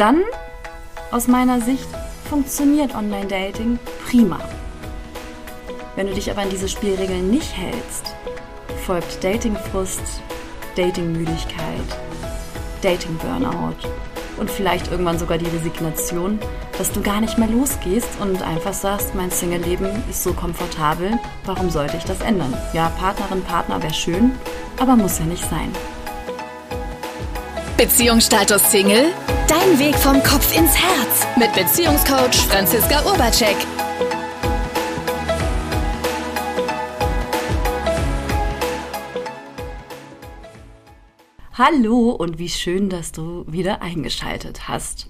dann, aus meiner Sicht, funktioniert Online-Dating prima. Wenn du dich aber an diese Spielregeln nicht hältst, folgt Datingfrust, Datingmüdigkeit, Dating-Burnout und vielleicht irgendwann sogar die Resignation, dass du gar nicht mehr losgehst und einfach sagst, mein Single-Leben ist so komfortabel, warum sollte ich das ändern? Ja, Partnerin, Partner wäre schön, aber muss ja nicht sein. Beziehungsstatus Single? Dein Weg vom Kopf ins Herz mit Beziehungscoach Franziska Urbacek. Hallo und wie schön, dass du wieder eingeschaltet hast.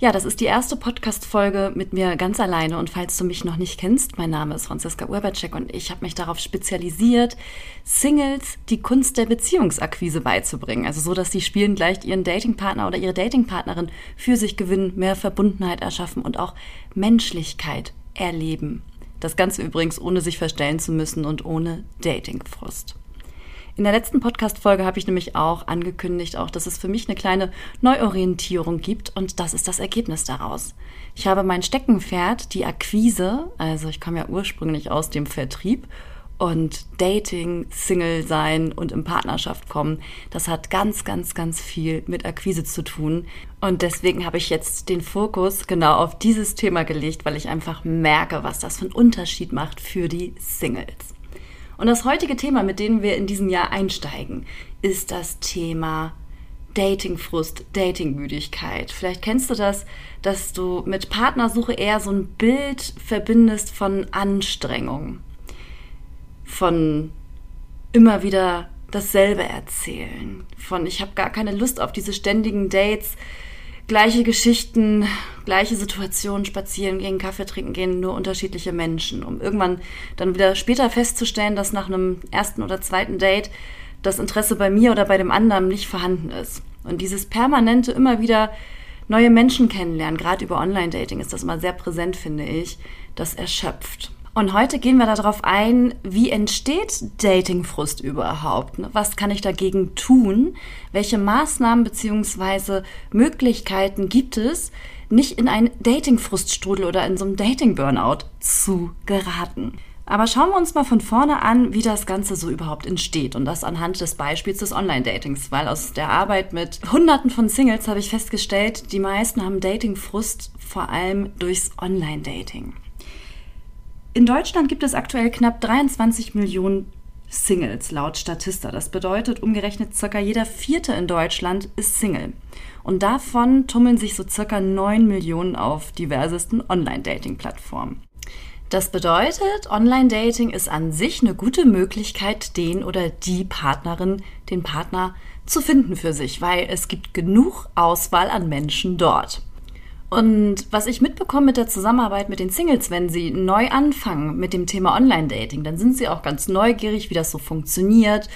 Ja, das ist die erste Podcast-Folge mit mir ganz alleine. Und falls du mich noch nicht kennst, mein Name ist Franziska Urbacek und ich habe mich darauf spezialisiert, Singles die Kunst der Beziehungsakquise beizubringen. Also so, dass sie spielend leicht ihren Datingpartner oder ihre Datingpartnerin für sich gewinnen, mehr Verbundenheit erschaffen und auch Menschlichkeit erleben. Das Ganze übrigens ohne sich verstellen zu müssen und ohne Datingfrust. In der letzten Podcast-Folge habe ich nämlich auch angekündigt, auch, dass es für mich eine kleine Neuorientierung gibt und das ist das Ergebnis daraus. Ich habe mein Steckenpferd, die Akquise, also ich komme ja ursprünglich aus dem Vertrieb und Dating, Single sein und in Partnerschaft kommen, das hat ganz, ganz, ganz viel mit Akquise zu tun. Und deswegen habe ich jetzt den Fokus genau auf dieses Thema gelegt, weil ich einfach merke, was das für einen Unterschied macht für die Singles. Und das heutige Thema, mit dem wir in diesem Jahr einsteigen, ist das Thema Datingfrust, Datingmüdigkeit. Vielleicht kennst du das, dass du mit Partnersuche eher so ein Bild verbindest von Anstrengung, von immer wieder dasselbe erzählen, von ich habe gar keine Lust auf diese ständigen Dates, gleiche Geschichten, gleiche Situationen, spazieren gehen, Kaffee trinken gehen, nur unterschiedliche Menschen, um irgendwann dann wieder später festzustellen, dass nach einem ersten oder zweiten Date das Interesse bei mir oder bei dem anderen nicht vorhanden ist. Und dieses permanente immer wieder neue Menschen kennenlernen, gerade über Online-Dating ist das immer sehr präsent, finde ich, das erschöpft. Und heute gehen wir darauf ein, wie entsteht Datingfrust überhaupt? Was kann ich dagegen tun? Welche Maßnahmen bzw. Möglichkeiten gibt es, nicht in einen Datingfruststrudel oder in so einem Dating-Burnout zu geraten? Aber schauen wir uns mal von vorne an, wie das Ganze so überhaupt entsteht. Und das anhand des Beispiels des Online-Datings. Weil aus der Arbeit mit Hunderten von Singles habe ich festgestellt, die meisten haben Datingfrust vor allem durchs Online-Dating. In Deutschland gibt es aktuell knapp 23 Millionen Singles laut Statista. Das bedeutet, umgerechnet circa jeder vierte in Deutschland ist Single. Und davon tummeln sich so circa 9 Millionen auf diversesten Online-Dating-Plattformen. Das bedeutet, Online-Dating ist an sich eine gute Möglichkeit, den oder die Partnerin, den Partner zu finden für sich, weil es gibt genug Auswahl an Menschen dort. Und was ich mitbekomme mit der Zusammenarbeit mit den Singles, wenn sie neu anfangen mit dem Thema Online-Dating, dann sind sie auch ganz neugierig, wie das so funktioniert,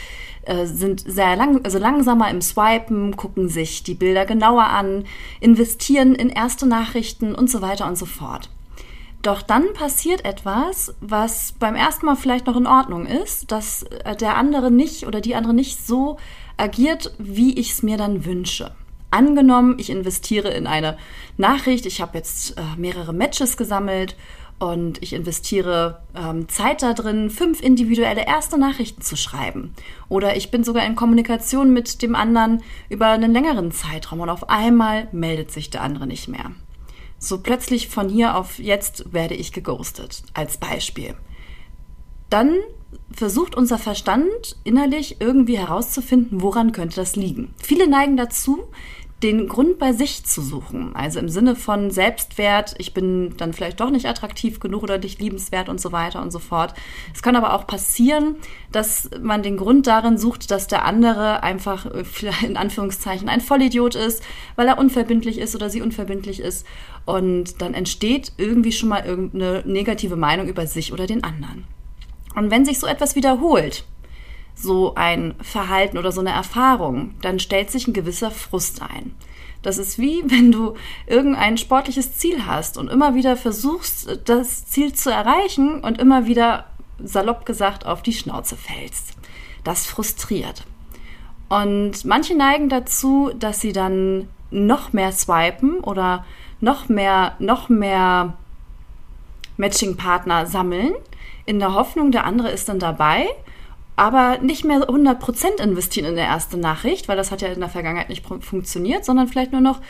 äh, sind sehr lang, also langsamer im Swipen, gucken sich die Bilder genauer an, investieren in erste Nachrichten und so weiter und so fort. Doch dann passiert etwas, was beim ersten Mal vielleicht noch in Ordnung ist, dass äh, der andere nicht oder die andere nicht so agiert, wie ich es mir dann wünsche. Angenommen, ich investiere in eine Nachricht, ich habe jetzt äh, mehrere Matches gesammelt und ich investiere ähm, Zeit da drin, fünf individuelle erste Nachrichten zu schreiben. Oder ich bin sogar in Kommunikation mit dem anderen über einen längeren Zeitraum und auf einmal meldet sich der andere nicht mehr. So plötzlich von hier auf jetzt werde ich geghostet, als Beispiel. Dann versucht unser Verstand innerlich irgendwie herauszufinden, woran könnte das liegen. Viele neigen dazu, den Grund bei sich zu suchen. Also im Sinne von Selbstwert, ich bin dann vielleicht doch nicht attraktiv genug oder nicht liebenswert und so weiter und so fort. Es kann aber auch passieren, dass man den Grund darin sucht, dass der andere einfach äh, in Anführungszeichen ein Vollidiot ist, weil er unverbindlich ist oder sie unverbindlich ist. Und dann entsteht irgendwie schon mal irgendeine negative Meinung über sich oder den anderen. Und wenn sich so etwas wiederholt, so ein Verhalten oder so eine Erfahrung, dann stellt sich ein gewisser Frust ein. Das ist wie, wenn du irgendein sportliches Ziel hast und immer wieder versuchst, das Ziel zu erreichen und immer wieder, salopp gesagt, auf die Schnauze fällst. Das frustriert. Und manche neigen dazu, dass sie dann noch mehr swipen oder noch mehr, noch mehr Matching-Partner sammeln, in der Hoffnung, der andere ist dann dabei, aber nicht mehr 100% investieren in der erste Nachricht, weil das hat ja in der Vergangenheit nicht funktioniert, sondern vielleicht nur noch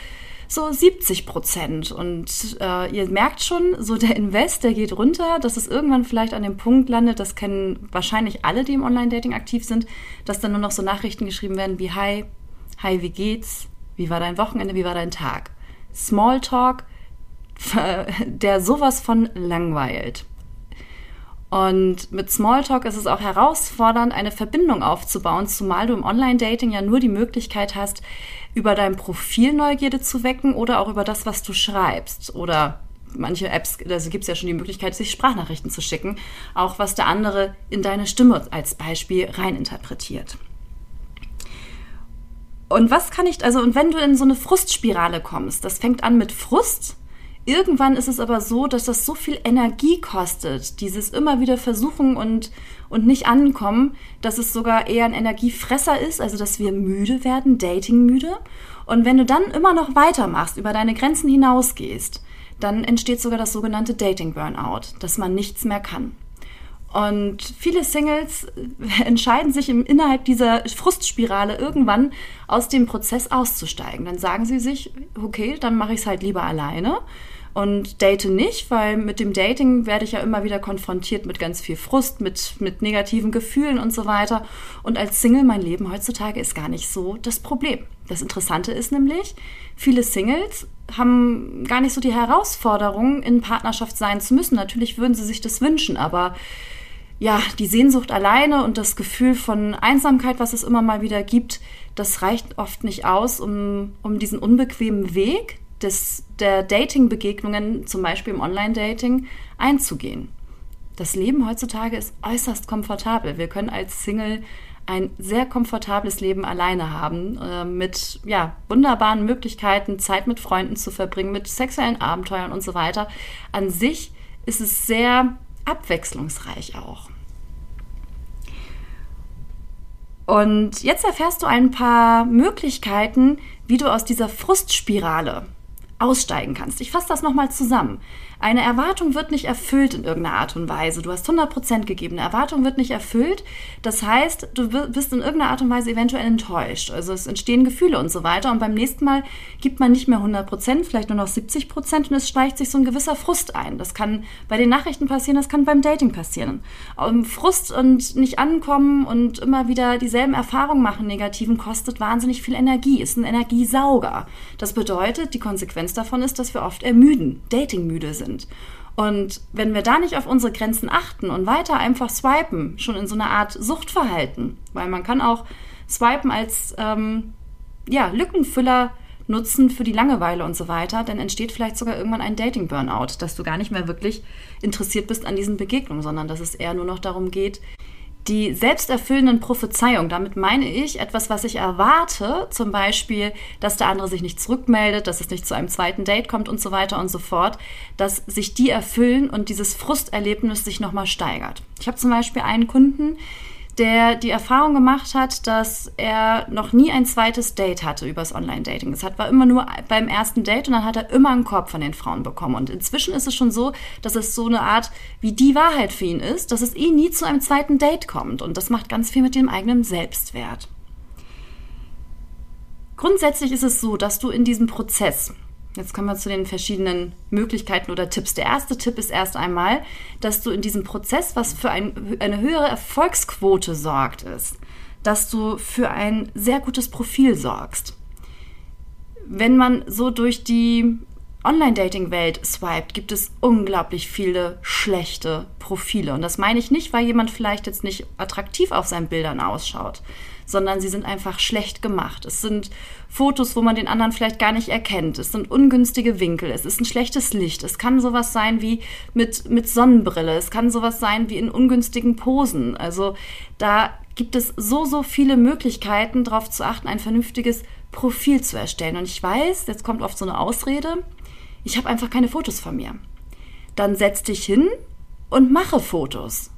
so 70 Prozent. Und äh, ihr merkt schon, so der Invest, der geht runter, dass es irgendwann vielleicht an dem Punkt landet, das kennen wahrscheinlich alle, die im Online-Dating aktiv sind, dass dann nur noch so Nachrichten geschrieben werden wie Hi, Hi, wie geht's? Wie war dein Wochenende? Wie war dein Tag? Smalltalk, der sowas von langweilt. Und mit Smalltalk ist es auch herausfordernd, eine Verbindung aufzubauen, zumal du im Online-Dating ja nur die Möglichkeit hast, über dein Profil Neugierde zu wecken oder auch über das, was du schreibst. Oder manche Apps, also gibt es ja schon die Möglichkeit, sich Sprachnachrichten zu schicken, auch was der andere in deine Stimme als Beispiel reininterpretiert. Und was kann ich, also, und wenn du in so eine Frustspirale kommst, das fängt an mit Frust, Irgendwann ist es aber so, dass das so viel Energie kostet, dieses immer wieder versuchen und, und nicht ankommen, dass es sogar eher ein Energiefresser ist, also dass wir müde werden, Dating müde. Und wenn du dann immer noch weitermachst, über deine Grenzen hinausgehst, dann entsteht sogar das sogenannte Dating Burnout, dass man nichts mehr kann. Und viele Singles entscheiden sich im, innerhalb dieser Frustspirale irgendwann aus dem Prozess auszusteigen. Dann sagen sie sich, okay, dann mache ich es halt lieber alleine und date nicht, weil mit dem Dating werde ich ja immer wieder konfrontiert mit ganz viel Frust, mit, mit negativen Gefühlen und so weiter. Und als Single mein Leben heutzutage ist gar nicht so das Problem. Das Interessante ist nämlich, viele Singles haben gar nicht so die Herausforderung, in Partnerschaft sein zu müssen. Natürlich würden sie sich das wünschen, aber ja, die Sehnsucht alleine und das Gefühl von Einsamkeit, was es immer mal wieder gibt, das reicht oft nicht aus, um, um diesen unbequemen Weg, des, der Dating-Begegnungen, zum Beispiel im Online-Dating, einzugehen. Das Leben heutzutage ist äußerst komfortabel. Wir können als Single ein sehr komfortables Leben alleine haben, äh, mit ja, wunderbaren Möglichkeiten, Zeit mit Freunden zu verbringen, mit sexuellen Abenteuern und so weiter. An sich ist es sehr abwechslungsreich auch. Und jetzt erfährst du ein paar Möglichkeiten, wie du aus dieser Frustspirale aussteigen kannst. Ich fasse das nochmal zusammen. Eine Erwartung wird nicht erfüllt in irgendeiner Art und Weise. Du hast 100% gegeben. Eine Erwartung wird nicht erfüllt. Das heißt, du bist in irgendeiner Art und Weise eventuell enttäuscht. Also es entstehen Gefühle und so weiter. Und beim nächsten Mal gibt man nicht mehr 100%, vielleicht nur noch 70% und es schleicht sich so ein gewisser Frust ein. Das kann bei den Nachrichten passieren, das kann beim Dating passieren. Um, Frust und nicht ankommen und immer wieder dieselben Erfahrungen machen, negativen, kostet wahnsinnig viel Energie, ist ein Energiesauger. Das bedeutet, die Konsequenz davon ist, dass wir oft ermüden, datingmüde sind sind. Und wenn wir da nicht auf unsere Grenzen achten und weiter einfach swipen, schon in so einer Art Suchtverhalten, weil man kann auch swipen als ähm, ja, Lückenfüller nutzen für die Langeweile und so weiter, dann entsteht vielleicht sogar irgendwann ein Dating-Burnout, dass du gar nicht mehr wirklich interessiert bist an diesen Begegnungen, sondern dass es eher nur noch darum geht, die selbsterfüllenden Prophezeiungen, damit meine ich etwas, was ich erwarte, zum Beispiel, dass der andere sich nicht zurückmeldet, dass es nicht zu einem zweiten Date kommt und so weiter und so fort, dass sich die erfüllen und dieses Frusterlebnis sich nochmal steigert. Ich habe zum Beispiel einen Kunden, der die Erfahrung gemacht hat, dass er noch nie ein zweites Date hatte übers Online-Dating. Das war immer nur beim ersten Date und dann hat er immer einen Korb von den Frauen bekommen. Und inzwischen ist es schon so, dass es so eine Art wie die Wahrheit für ihn ist, dass es eh nie zu einem zweiten Date kommt. Und das macht ganz viel mit dem eigenen Selbstwert. Grundsätzlich ist es so, dass du in diesem Prozess Jetzt kommen wir zu den verschiedenen Möglichkeiten oder Tipps. Der erste Tipp ist erst einmal, dass du in diesem Prozess, was für ein, eine höhere Erfolgsquote sorgt, ist, dass du für ein sehr gutes Profil sorgst. Wenn man so durch die Online-Dating-Welt swiped, gibt es unglaublich viele schlechte Profile. Und das meine ich nicht, weil jemand vielleicht jetzt nicht attraktiv auf seinen Bildern ausschaut, sondern sie sind einfach schlecht gemacht. Es sind Fotos, wo man den anderen vielleicht gar nicht erkennt. Es sind ungünstige Winkel. Es ist ein schlechtes Licht. Es kann sowas sein wie mit, mit Sonnenbrille. Es kann sowas sein wie in ungünstigen Posen. Also da gibt es so, so viele Möglichkeiten, darauf zu achten, ein vernünftiges Profil zu erstellen. Und ich weiß, jetzt kommt oft so eine Ausrede, ich habe einfach keine Fotos von mir. Dann setz dich hin und mache Fotos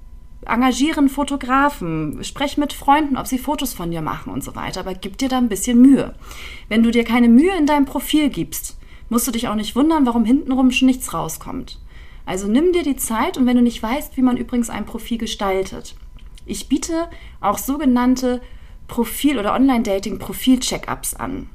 engagieren Fotografen, sprech mit Freunden, ob sie Fotos von dir machen und so weiter, aber gib dir da ein bisschen Mühe. Wenn du dir keine Mühe in deinem Profil gibst, musst du dich auch nicht wundern, warum hintenrum schon nichts rauskommt. Also nimm dir die Zeit und wenn du nicht weißt, wie man übrigens ein Profil gestaltet. Ich biete auch sogenannte Profil- oder Online-Dating-Profil-Check-ups an.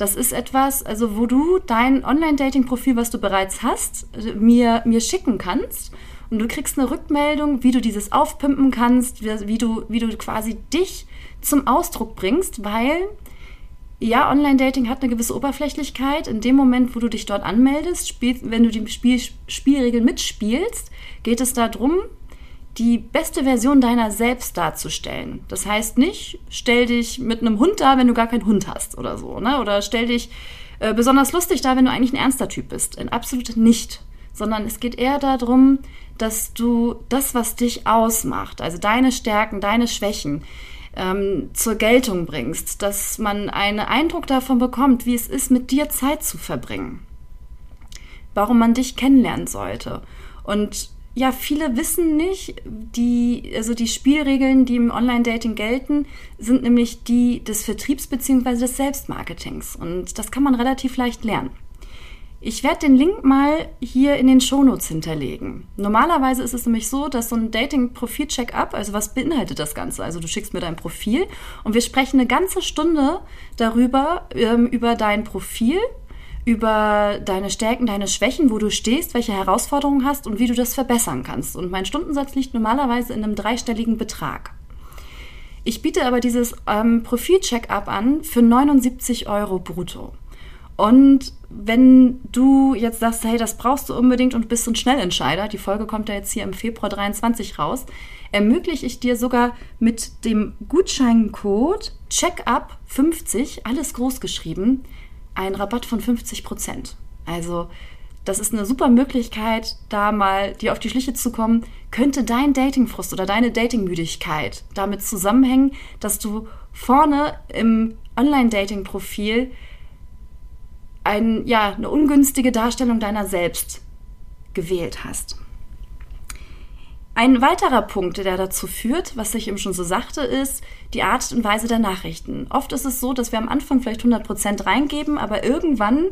Das ist etwas, also wo du dein Online-Dating-Profil, was du bereits hast, mir, mir schicken kannst und du kriegst eine Rückmeldung, wie du dieses aufpimpen kannst, wie du, wie du quasi dich zum Ausdruck bringst, weil ja, Online-Dating hat eine gewisse Oberflächlichkeit. In dem Moment, wo du dich dort anmeldest, spiel, wenn du die Spiel, Spielregeln mitspielst, geht es darum, die beste Version deiner selbst darzustellen. Das heißt nicht, stell dich mit einem Hund da, wenn du gar keinen Hund hast oder so, ne? Oder stell dich äh, besonders lustig da, wenn du eigentlich ein ernster Typ bist. In absolut nicht. Sondern es geht eher darum, dass du das, was dich ausmacht, also deine Stärken, deine Schwächen, ähm, zur Geltung bringst, dass man einen Eindruck davon bekommt, wie es ist, mit dir Zeit zu verbringen. Warum man dich kennenlernen sollte. Und ja, viele wissen nicht, die, also die Spielregeln, die im Online-Dating gelten, sind nämlich die des Vertriebs bzw. des Selbstmarketings. Und das kann man relativ leicht lernen. Ich werde den Link mal hier in den Shownotes hinterlegen. Normalerweise ist es nämlich so, dass so ein Dating-Profil-Check-up, also was beinhaltet das Ganze? Also du schickst mir dein Profil und wir sprechen eine ganze Stunde darüber, ähm, über dein Profil, über deine Stärken, deine Schwächen, wo du stehst, welche Herausforderungen hast und wie du das verbessern kannst. Und mein Stundensatz liegt normalerweise in einem dreistelligen Betrag. Ich biete aber dieses ähm, Profil-Check-up an für 79 Euro brutto. Und wenn du jetzt sagst, hey, das brauchst du unbedingt und bist ein Schnellentscheider, die Folge kommt ja jetzt hier im Februar 23 raus, ermögliche ich dir sogar mit dem Gutscheincode Checkup50, alles groß geschrieben, einen Rabatt von 50 Prozent. Also, das ist eine super Möglichkeit, da mal dir auf die Schliche zu kommen. Könnte dein Datingfrust oder deine Datingmüdigkeit damit zusammenhängen, dass du vorne im Online-Dating-Profil ein, ja, eine ungünstige Darstellung deiner selbst gewählt hast. Ein weiterer Punkt, der dazu führt, was ich eben schon so sagte, ist die Art und Weise der Nachrichten. Oft ist es so, dass wir am Anfang vielleicht 100 Prozent reingeben, aber irgendwann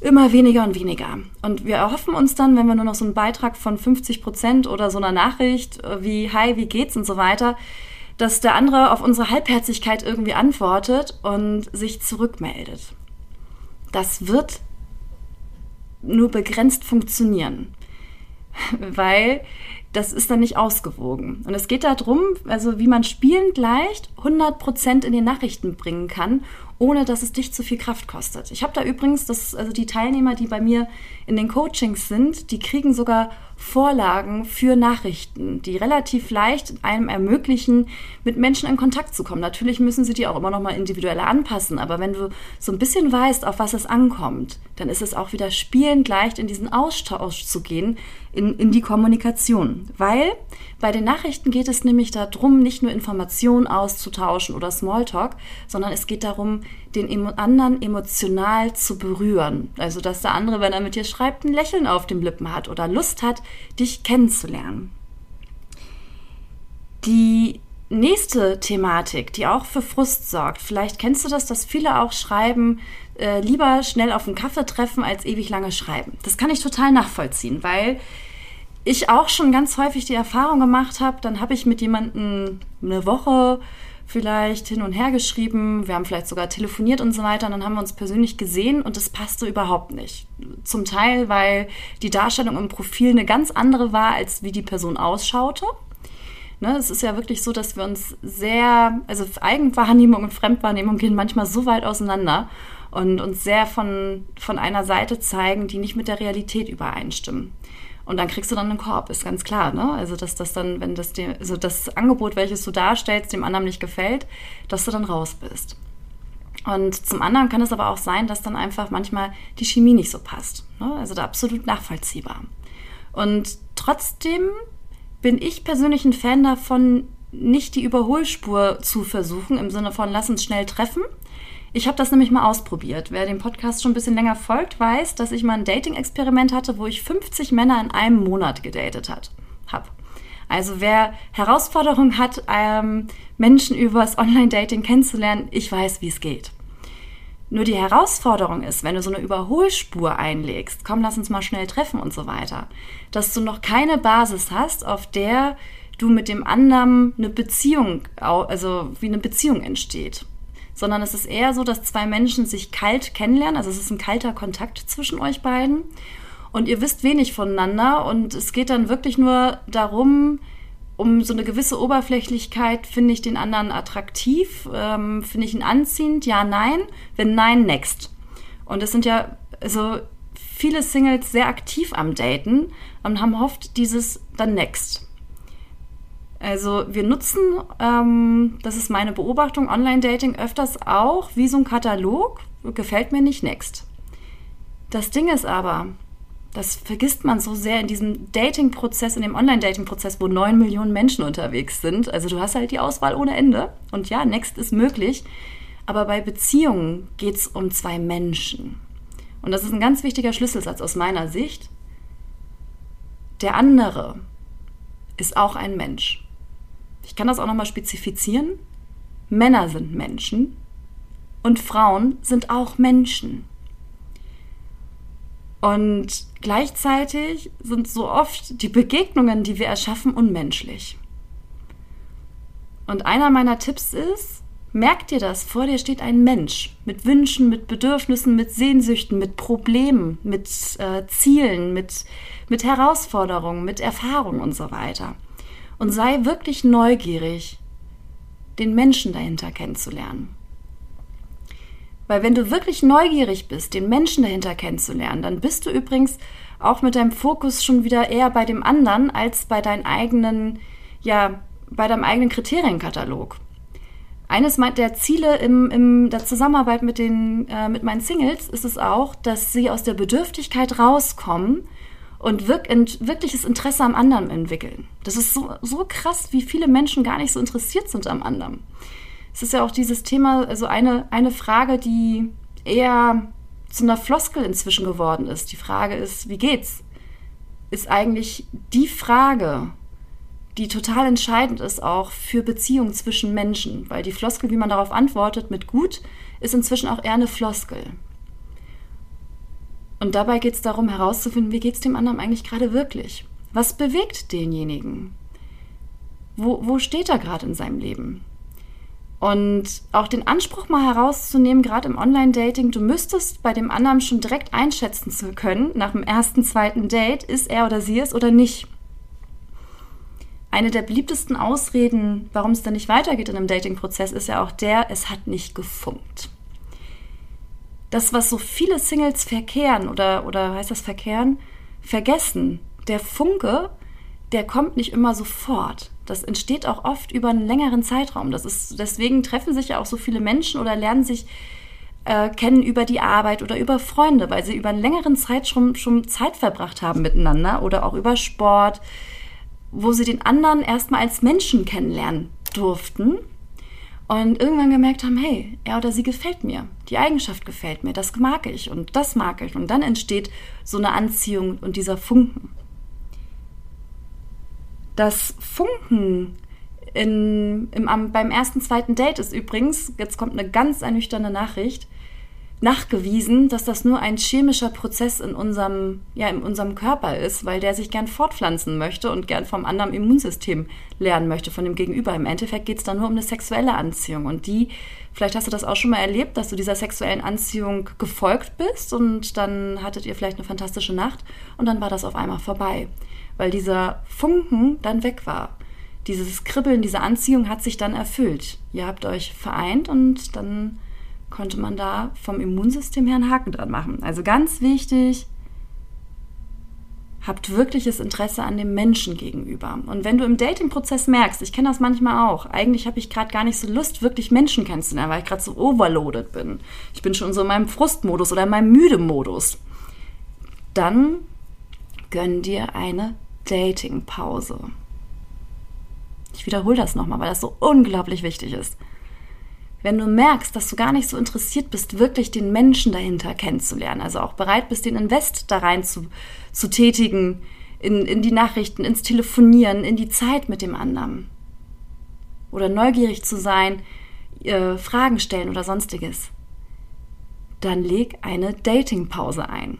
immer weniger und weniger. Und wir erhoffen uns dann, wenn wir nur noch so einen Beitrag von 50 Prozent oder so einer Nachricht äh, wie Hi, wie geht's und so weiter, dass der andere auf unsere Halbherzigkeit irgendwie antwortet und sich zurückmeldet das wird nur begrenzt funktionieren, weil das ist dann nicht ausgewogen. Und es geht darum, also wie man spielend leicht 100% in den Nachrichten bringen kann, ohne dass es dich zu viel Kraft kostet. Ich habe da übrigens, das, also die Teilnehmer, die bei mir in den Coachings sind, die kriegen sogar Vorlagen für Nachrichten, die relativ leicht einem ermöglichen, mit Menschen in Kontakt zu kommen. Natürlich müssen sie die auch immer noch mal individuell anpassen, aber wenn du so ein bisschen weißt, auf was es ankommt, dann ist es auch wieder spielend leicht, in diesen Austausch zu gehen, in, in die Kommunikation. Weil bei den Nachrichten geht es nämlich darum, nicht nur Informationen auszutauschen oder Smalltalk, sondern es geht darum, den anderen emotional zu berühren. Also, dass der andere, wenn er mit dir schreibt, ein Lächeln auf den Lippen hat oder Lust hat, dich kennenzulernen. Die nächste Thematik, die auch für Frust sorgt, vielleicht kennst du das, dass viele auch schreiben, äh, lieber schnell auf einen Kaffee treffen, als ewig lange schreiben. Das kann ich total nachvollziehen, weil ich auch schon ganz häufig die Erfahrung gemacht habe, dann habe ich mit jemandem eine Woche vielleicht hin und her geschrieben, wir haben vielleicht sogar telefoniert und so weiter und dann haben wir uns persönlich gesehen und es passte überhaupt nicht. Zum Teil, weil die Darstellung im Profil eine ganz andere war, als wie die Person ausschaute. Ne, es ist ja wirklich so, dass wir uns sehr, also Eigenwahrnehmung und Fremdwahrnehmung gehen manchmal so weit auseinander und uns sehr von, von einer Seite zeigen, die nicht mit der Realität übereinstimmen. Und dann kriegst du dann einen Korb, ist ganz klar, ne? Also, dass das dann, wenn das dir, also das Angebot, welches du darstellst, dem anderen nicht gefällt, dass du dann raus bist. Und zum anderen kann es aber auch sein, dass dann einfach manchmal die Chemie nicht so passt. Ne? Also da absolut nachvollziehbar. Und trotzdem bin ich persönlich ein Fan davon, nicht die Überholspur zu versuchen, im Sinne von lass uns schnell treffen, ich habe das nämlich mal ausprobiert. Wer dem Podcast schon ein bisschen länger folgt, weiß, dass ich mal ein Dating-Experiment hatte, wo ich 50 Männer in einem Monat gedatet habe. Also wer Herausforderungen hat, ähm, Menschen übers Online-Dating kennenzulernen, ich weiß, wie es geht. Nur die Herausforderung ist, wenn du so eine Überholspur einlegst, komm, lass uns mal schnell treffen und so weiter, dass du noch keine Basis hast, auf der du mit dem anderen eine Beziehung, also wie eine Beziehung entsteht. Sondern es ist eher so, dass zwei Menschen sich kalt kennenlernen, also es ist ein kalter Kontakt zwischen euch beiden. Und ihr wisst wenig voneinander. Und es geht dann wirklich nur darum, um so eine gewisse Oberflächlichkeit, finde ich den anderen attraktiv, ähm, finde ich ihn anziehend, ja, nein, wenn nein, next. Und es sind ja also viele Singles sehr aktiv am Daten und haben oft dieses dann next. Also wir nutzen, ähm, das ist meine Beobachtung, Online-Dating öfters auch wie so ein Katalog, gefällt mir nicht, next. Das Ding ist aber, das vergisst man so sehr in diesem Dating-Prozess, in dem Online-Dating-Prozess, wo neun Millionen Menschen unterwegs sind. Also du hast halt die Auswahl ohne Ende. Und ja, Next ist möglich. Aber bei Beziehungen geht es um zwei Menschen. Und das ist ein ganz wichtiger Schlüsselsatz aus meiner Sicht. Der andere ist auch ein Mensch. Ich kann das auch nochmal spezifizieren. Männer sind Menschen und Frauen sind auch Menschen. Und gleichzeitig sind so oft die Begegnungen, die wir erschaffen, unmenschlich. Und einer meiner Tipps ist, merk dir das, vor dir steht ein Mensch mit Wünschen, mit Bedürfnissen, mit Sehnsüchten, mit Problemen, mit äh, Zielen, mit, mit Herausforderungen, mit Erfahrungen und so weiter. Und sei wirklich neugierig, den Menschen dahinter kennenzulernen. Weil wenn du wirklich neugierig bist, den Menschen dahinter kennenzulernen, dann bist du übrigens auch mit deinem Fokus schon wieder eher bei dem anderen als bei deinen eigenen, ja, bei deinem eigenen Kriterienkatalog. Eines der Ziele im, in der Zusammenarbeit mit, den, äh, mit meinen Singles ist es auch, dass sie aus der Bedürftigkeit rauskommen und wirk wirkliches Interesse am anderen entwickeln. Das ist so, so krass, wie viele Menschen gar nicht so interessiert sind am anderen es ist ja auch dieses Thema, also eine, eine Frage, die eher zu einer Floskel inzwischen geworden ist. Die Frage ist, wie geht's? Ist eigentlich die Frage, die total entscheidend ist auch für Beziehungen zwischen Menschen, weil die Floskel, wie man darauf antwortet mit gut, ist inzwischen auch eher eine Floskel. Und dabei geht es darum herauszufinden, wie geht es dem anderen eigentlich gerade wirklich? Was bewegt denjenigen? Wo, wo steht er gerade in seinem Leben? Und auch den Anspruch mal herauszunehmen, gerade im Online-Dating, du müsstest bei dem anderen schon direkt einschätzen zu können, nach dem ersten, zweiten Date, ist er oder sie es oder nicht. Eine der beliebtesten Ausreden, warum es dann nicht weitergeht in einem Dating-Prozess, ist ja auch der, es hat nicht gefunkt. Das, was so viele Singles verkehren oder, oder heißt das verkehren, vergessen, der Funke, der kommt nicht immer sofort. Das entsteht auch oft über einen längeren Zeitraum. Das ist, deswegen treffen sich ja auch so viele Menschen oder lernen sich äh, kennen über die Arbeit oder über Freunde, weil sie über einen längeren Zeitraum schon Zeit verbracht haben miteinander oder auch über Sport, wo sie den anderen erstmal als Menschen kennenlernen durften und irgendwann gemerkt haben, hey, er oder sie gefällt mir, die Eigenschaft gefällt mir, das mag ich und das mag ich. Und dann entsteht so eine Anziehung und dieser Funken. Das Funken in, im, beim ersten, zweiten Date ist übrigens, jetzt kommt eine ganz ernüchternde Nachricht, nachgewiesen, dass das nur ein chemischer Prozess in unserem, ja, in unserem Körper ist, weil der sich gern fortpflanzen möchte und gern vom anderen Immunsystem lernen möchte, von dem Gegenüber. Im Endeffekt geht es dann nur um eine sexuelle Anziehung. Und die, vielleicht hast du das auch schon mal erlebt, dass du dieser sexuellen Anziehung gefolgt bist und dann hattet ihr vielleicht eine fantastische Nacht und dann war das auf einmal vorbei weil dieser Funken dann weg war. Dieses Kribbeln, diese Anziehung hat sich dann erfüllt. Ihr habt euch vereint und dann konnte man da vom Immunsystem her einen Haken dran machen. Also ganz wichtig, habt wirkliches Interesse an dem Menschen gegenüber. Und wenn du im Dating-Prozess merkst, ich kenne das manchmal auch, eigentlich habe ich gerade gar nicht so Lust, wirklich Menschen kennenzulernen, weil ich gerade so overloaded bin. Ich bin schon so in meinem Frustmodus oder in meinem Müde-Modus. Dann gönn dir eine Dating-Pause. Ich wiederhole das nochmal, weil das so unglaublich wichtig ist. Wenn du merkst, dass du gar nicht so interessiert bist, wirklich den Menschen dahinter kennenzulernen, also auch bereit bist, den Invest da rein zu, zu tätigen, in, in die Nachrichten, ins Telefonieren, in die Zeit mit dem anderen. Oder neugierig zu sein, äh, Fragen stellen oder sonstiges. Dann leg eine Datingpause ein.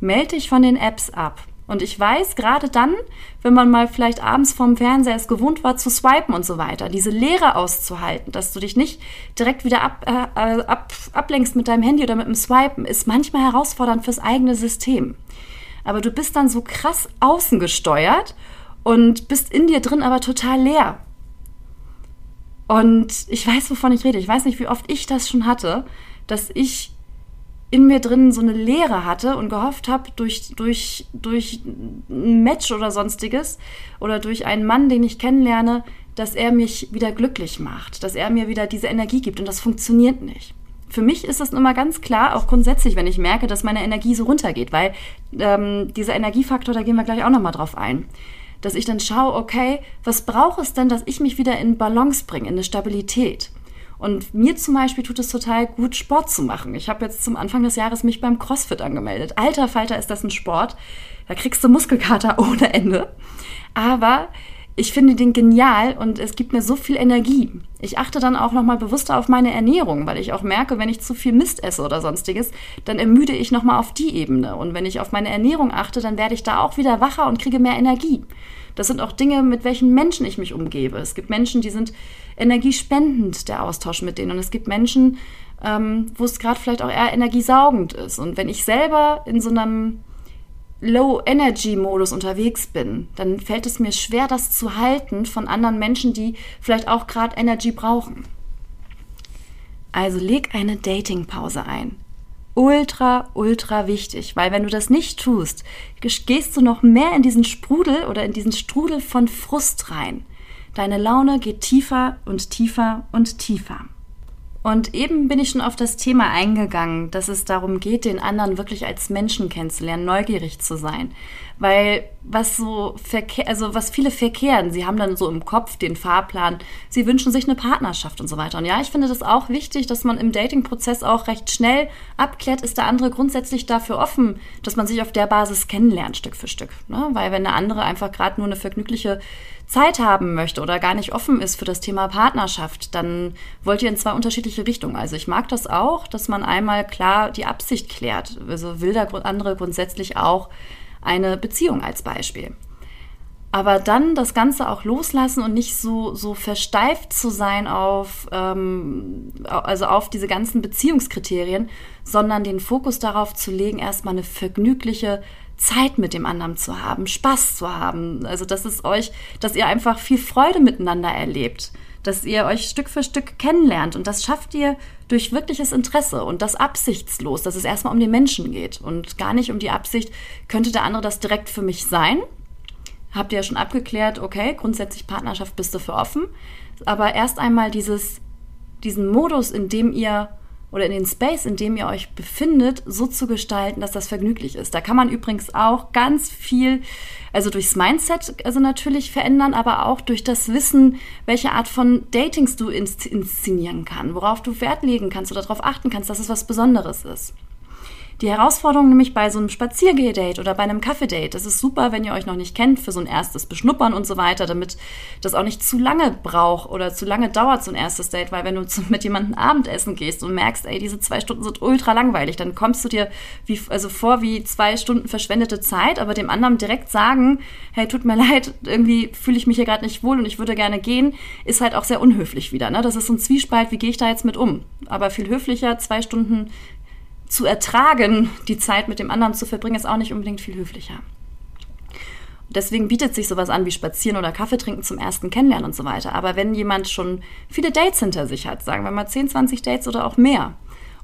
Meld dich von den Apps ab. Und ich weiß, gerade dann, wenn man mal vielleicht abends vorm Fernseher es gewohnt war zu swipen und so weiter, diese Leere auszuhalten, dass du dich nicht direkt wieder ab, äh, ab, ablenkst mit deinem Handy oder mit dem Swipen, ist manchmal herausfordernd fürs eigene System. Aber du bist dann so krass außen gesteuert und bist in dir drin aber total leer. Und ich weiß, wovon ich rede. Ich weiß nicht, wie oft ich das schon hatte, dass ich in mir drin so eine Leere hatte und gehofft habe, durch, durch, durch ein Match oder sonstiges oder durch einen Mann, den ich kennenlerne, dass er mich wieder glücklich macht, dass er mir wieder diese Energie gibt und das funktioniert nicht. Für mich ist das immer ganz klar, auch grundsätzlich, wenn ich merke, dass meine Energie so runtergeht, weil ähm, dieser Energiefaktor, da gehen wir gleich auch nochmal drauf ein, dass ich dann schaue, okay, was braucht es denn, dass ich mich wieder in Balance bringe, in eine Stabilität? Und mir zum Beispiel tut es total gut, Sport zu machen. Ich habe jetzt zum Anfang des Jahres mich beim CrossFit angemeldet. Alter Falter ist das ein Sport. Da kriegst du Muskelkater ohne Ende. Aber ich finde den genial und es gibt mir so viel Energie. Ich achte dann auch nochmal bewusster auf meine Ernährung, weil ich auch merke, wenn ich zu viel Mist esse oder sonstiges, dann ermüde ich nochmal auf die Ebene. Und wenn ich auf meine Ernährung achte, dann werde ich da auch wieder wacher und kriege mehr Energie. Das sind auch Dinge, mit welchen Menschen ich mich umgebe. Es gibt Menschen, die sind energiespendend, der Austausch mit denen. Und es gibt Menschen, ähm, wo es gerade vielleicht auch eher energiesaugend ist. Und wenn ich selber in so einem Low-Energy-Modus unterwegs bin, dann fällt es mir schwer, das zu halten von anderen Menschen, die vielleicht auch gerade Energy brauchen. Also leg eine Dating-Pause ein ultra, ultra wichtig, weil wenn du das nicht tust, gehst du noch mehr in diesen Sprudel oder in diesen Strudel von Frust rein. Deine Laune geht tiefer und tiefer und tiefer. Und eben bin ich schon auf das Thema eingegangen, dass es darum geht, den anderen wirklich als Menschen kennenzulernen, neugierig zu sein. Weil was so verkehr, also was viele verkehren, sie haben dann so im Kopf den Fahrplan, sie wünschen sich eine Partnerschaft und so weiter. Und ja, ich finde das auch wichtig, dass man im Dating-Prozess auch recht schnell abklärt, ist der andere grundsätzlich dafür offen, dass man sich auf der Basis kennenlernt, Stück für Stück. Ne? Weil wenn der andere einfach gerade nur eine vergnügliche Zeit haben möchte oder gar nicht offen ist für das Thema Partnerschaft, dann wollt ihr in zwei unterschiedliche Richtungen. Also ich mag das auch, dass man einmal klar die Absicht klärt. Also will der andere grundsätzlich auch eine Beziehung als Beispiel. Aber dann das Ganze auch loslassen und nicht so, so versteift zu sein auf, ähm, also auf diese ganzen Beziehungskriterien, sondern den Fokus darauf zu legen, erstmal eine vergnügliche Zeit mit dem anderen zu haben, Spaß zu haben. Also, dass es euch, dass ihr einfach viel Freude miteinander erlebt, dass ihr euch Stück für Stück kennenlernt. Und das schafft ihr durch wirkliches Interesse und das absichtslos, dass es erstmal um den Menschen geht und gar nicht um die Absicht, könnte der andere das direkt für mich sein? Habt ihr ja schon abgeklärt, okay, grundsätzlich Partnerschaft bist du für offen. Aber erst einmal dieses, diesen Modus, in dem ihr oder in den Space, in dem ihr euch befindet, so zu gestalten, dass das vergnüglich ist. Da kann man übrigens auch ganz viel, also durchs Mindset also natürlich verändern, aber auch durch das Wissen, welche Art von Datings du inszenieren kannst, worauf du Wert legen kannst oder darauf achten kannst, dass es was Besonderes ist. Die Herausforderung nämlich bei so einem Spaziergehdate oder bei einem Kaffee-Date, das ist super, wenn ihr euch noch nicht kennt, für so ein erstes Beschnuppern und so weiter, damit das auch nicht zu lange braucht oder zu lange dauert, so ein erstes Date, weil wenn du mit jemandem Abendessen gehst und merkst, ey, diese zwei Stunden sind ultra langweilig, dann kommst du dir wie, also vor wie zwei Stunden verschwendete Zeit, aber dem anderen direkt sagen, hey, tut mir leid, irgendwie fühle ich mich hier gerade nicht wohl und ich würde gerne gehen, ist halt auch sehr unhöflich wieder. Ne? Das ist so ein Zwiespalt, wie gehe ich da jetzt mit um? Aber viel höflicher, zwei Stunden zu ertragen, die Zeit mit dem anderen zu verbringen, ist auch nicht unbedingt viel höflicher. Deswegen bietet sich sowas an wie Spazieren oder Kaffee trinken zum ersten Kennenlernen und so weiter. Aber wenn jemand schon viele Dates hinter sich hat, sagen wir mal 10, 20 Dates oder auch mehr,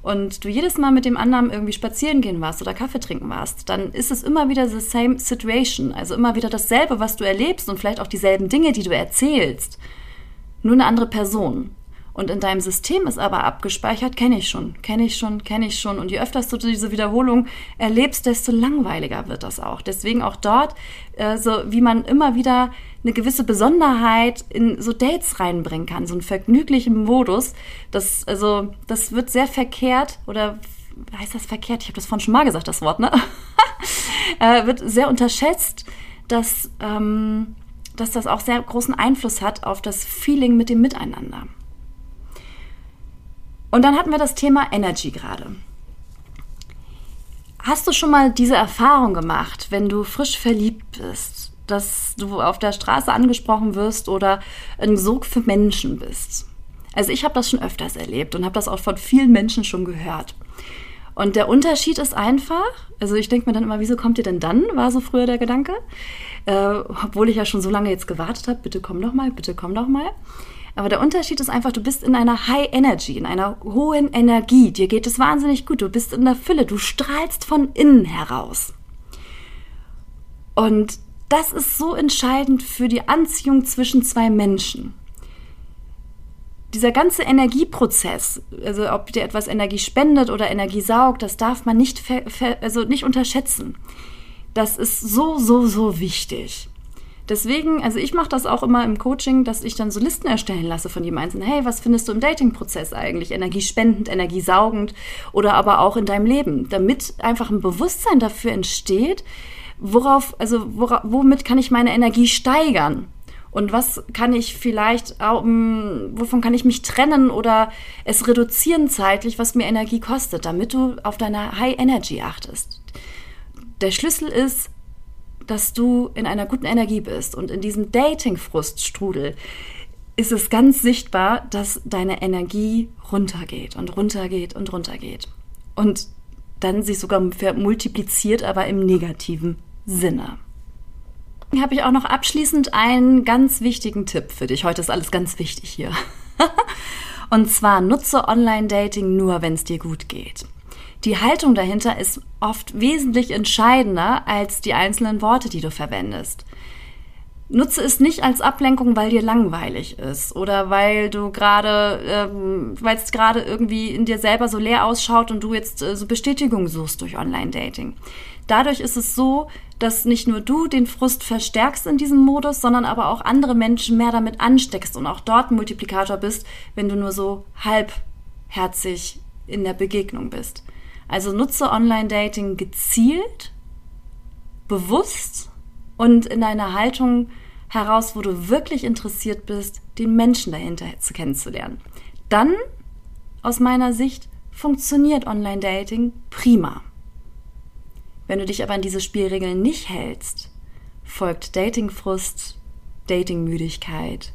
und du jedes Mal mit dem anderen irgendwie spazieren gehen warst oder Kaffee trinken warst, dann ist es immer wieder the same situation. Also immer wieder dasselbe, was du erlebst und vielleicht auch dieselben Dinge, die du erzählst. Nur eine andere Person. Und in deinem System ist aber abgespeichert, kenne ich schon, kenne ich schon, kenne ich schon. Und je öfter du diese Wiederholung erlebst, desto langweiliger wird das auch. Deswegen auch dort, äh, so wie man immer wieder eine gewisse Besonderheit in so Dates reinbringen kann, so einen vergnüglichen Modus. Das, also, das wird sehr verkehrt oder heißt das verkehrt? Ich habe das vorhin schon mal gesagt, das Wort, ne? äh, wird sehr unterschätzt dass, ähm, dass das auch sehr großen Einfluss hat auf das Feeling mit dem Miteinander. Und dann hatten wir das Thema Energy gerade. Hast du schon mal diese Erfahrung gemacht, wenn du frisch verliebt bist, dass du auf der Straße angesprochen wirst oder ein Sog für Menschen bist? Also ich habe das schon öfters erlebt und habe das auch von vielen Menschen schon gehört. Und der Unterschied ist einfach, also ich denke mir dann immer, wieso kommt ihr denn dann, war so früher der Gedanke. Äh, obwohl ich ja schon so lange jetzt gewartet habe, bitte komm doch mal, bitte komm doch mal. Aber der Unterschied ist einfach, du bist in einer High Energy, in einer hohen Energie. Dir geht es wahnsinnig gut. Du bist in der Fülle. Du strahlst von innen heraus. Und das ist so entscheidend für die Anziehung zwischen zwei Menschen dieser ganze Energieprozess, also ob dir etwas Energie spendet oder Energie saugt, das darf man nicht, also nicht unterschätzen. Das ist so, so, so wichtig. Deswegen, also ich mache das auch immer im Coaching, dass ich dann so Listen erstellen lasse von jedem Einzelnen. Hey, was findest du im Dating-Prozess eigentlich? Energiespendend, energiesaugend oder aber auch in deinem Leben, damit einfach ein Bewusstsein dafür entsteht, worauf, also wora, womit kann ich meine Energie steigern? Und was kann ich vielleicht, um, wovon kann ich mich trennen oder es reduzieren zeitlich, was mir Energie kostet, damit du auf deine High Energy achtest. Der Schlüssel ist, dass du in einer guten Energie bist und in diesem Dating-Fruststrudel ist es ganz sichtbar, dass deine Energie runtergeht und runtergeht und runtergeht. Und dann sich sogar multipliziert, aber im negativen Sinne habe ich auch noch abschließend einen ganz wichtigen Tipp für dich. Heute ist alles ganz wichtig hier. Und zwar nutze Online-Dating nur, wenn es dir gut geht. Die Haltung dahinter ist oft wesentlich entscheidender als die einzelnen Worte, die du verwendest. Nutze es nicht als Ablenkung, weil dir langweilig ist oder weil du gerade, ähm, weil es gerade irgendwie in dir selber so leer ausschaut und du jetzt äh, so Bestätigung suchst durch Online-Dating. Dadurch ist es so, dass nicht nur du den Frust verstärkst in diesem Modus, sondern aber auch andere Menschen mehr damit ansteckst und auch dort Multiplikator bist, wenn du nur so halbherzig in der Begegnung bist. Also nutze Online-Dating gezielt, bewusst und in einer Haltung heraus, wo du wirklich interessiert bist, den Menschen dahinter zu kennenzulernen. Dann, aus meiner Sicht, funktioniert Online-Dating prima. Wenn du dich aber an diese Spielregeln nicht hältst, folgt Datingfrust, Datingmüdigkeit,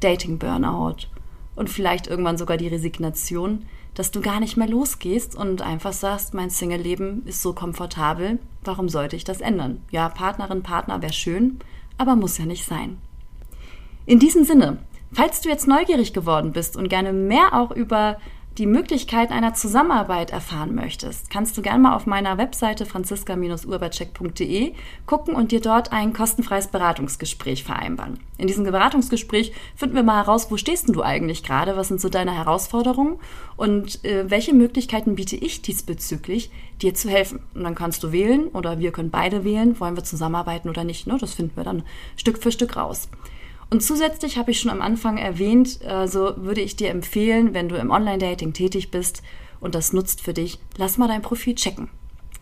Dating-Burnout und vielleicht irgendwann sogar die Resignation, dass du gar nicht mehr losgehst und einfach sagst, mein Single-Leben ist so komfortabel, warum sollte ich das ändern? Ja, Partnerin, Partner wäre schön, aber muss ja nicht sein. In diesem Sinne, falls du jetzt neugierig geworden bist und gerne mehr auch über die Möglichkeit einer Zusammenarbeit erfahren möchtest, kannst du gerne mal auf meiner Webseite franziska-urbercheck.de gucken und dir dort ein kostenfreies Beratungsgespräch vereinbaren. In diesem Beratungsgespräch finden wir mal heraus, wo stehst du eigentlich gerade, was sind so deine Herausforderungen und äh, welche Möglichkeiten biete ich diesbezüglich, dir zu helfen. Und dann kannst du wählen oder wir können beide wählen, wollen wir zusammenarbeiten oder nicht. Ne? Das finden wir dann Stück für Stück raus. Und zusätzlich habe ich schon am Anfang erwähnt, also würde ich dir empfehlen, wenn du im Online-Dating tätig bist und das nutzt für dich, lass mal dein Profil checken.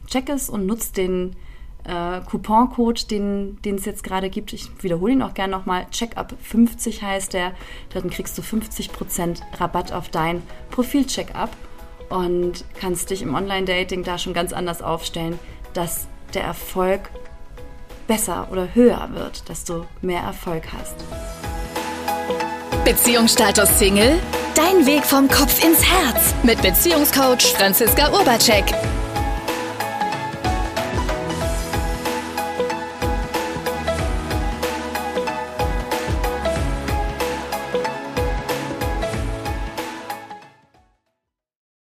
Check es und nutzt den äh, Couponcode, den es jetzt gerade gibt. Ich wiederhole ihn auch gerne nochmal. Checkup50 heißt der. Dann kriegst du 50% Rabatt auf dein Profil-Checkup und kannst dich im Online-Dating da schon ganz anders aufstellen, dass der Erfolg besser oder höher wird, dass du mehr Erfolg hast. Beziehungsstatus Single? Dein Weg vom Kopf ins Herz mit Beziehungscoach Franziska Urbacek.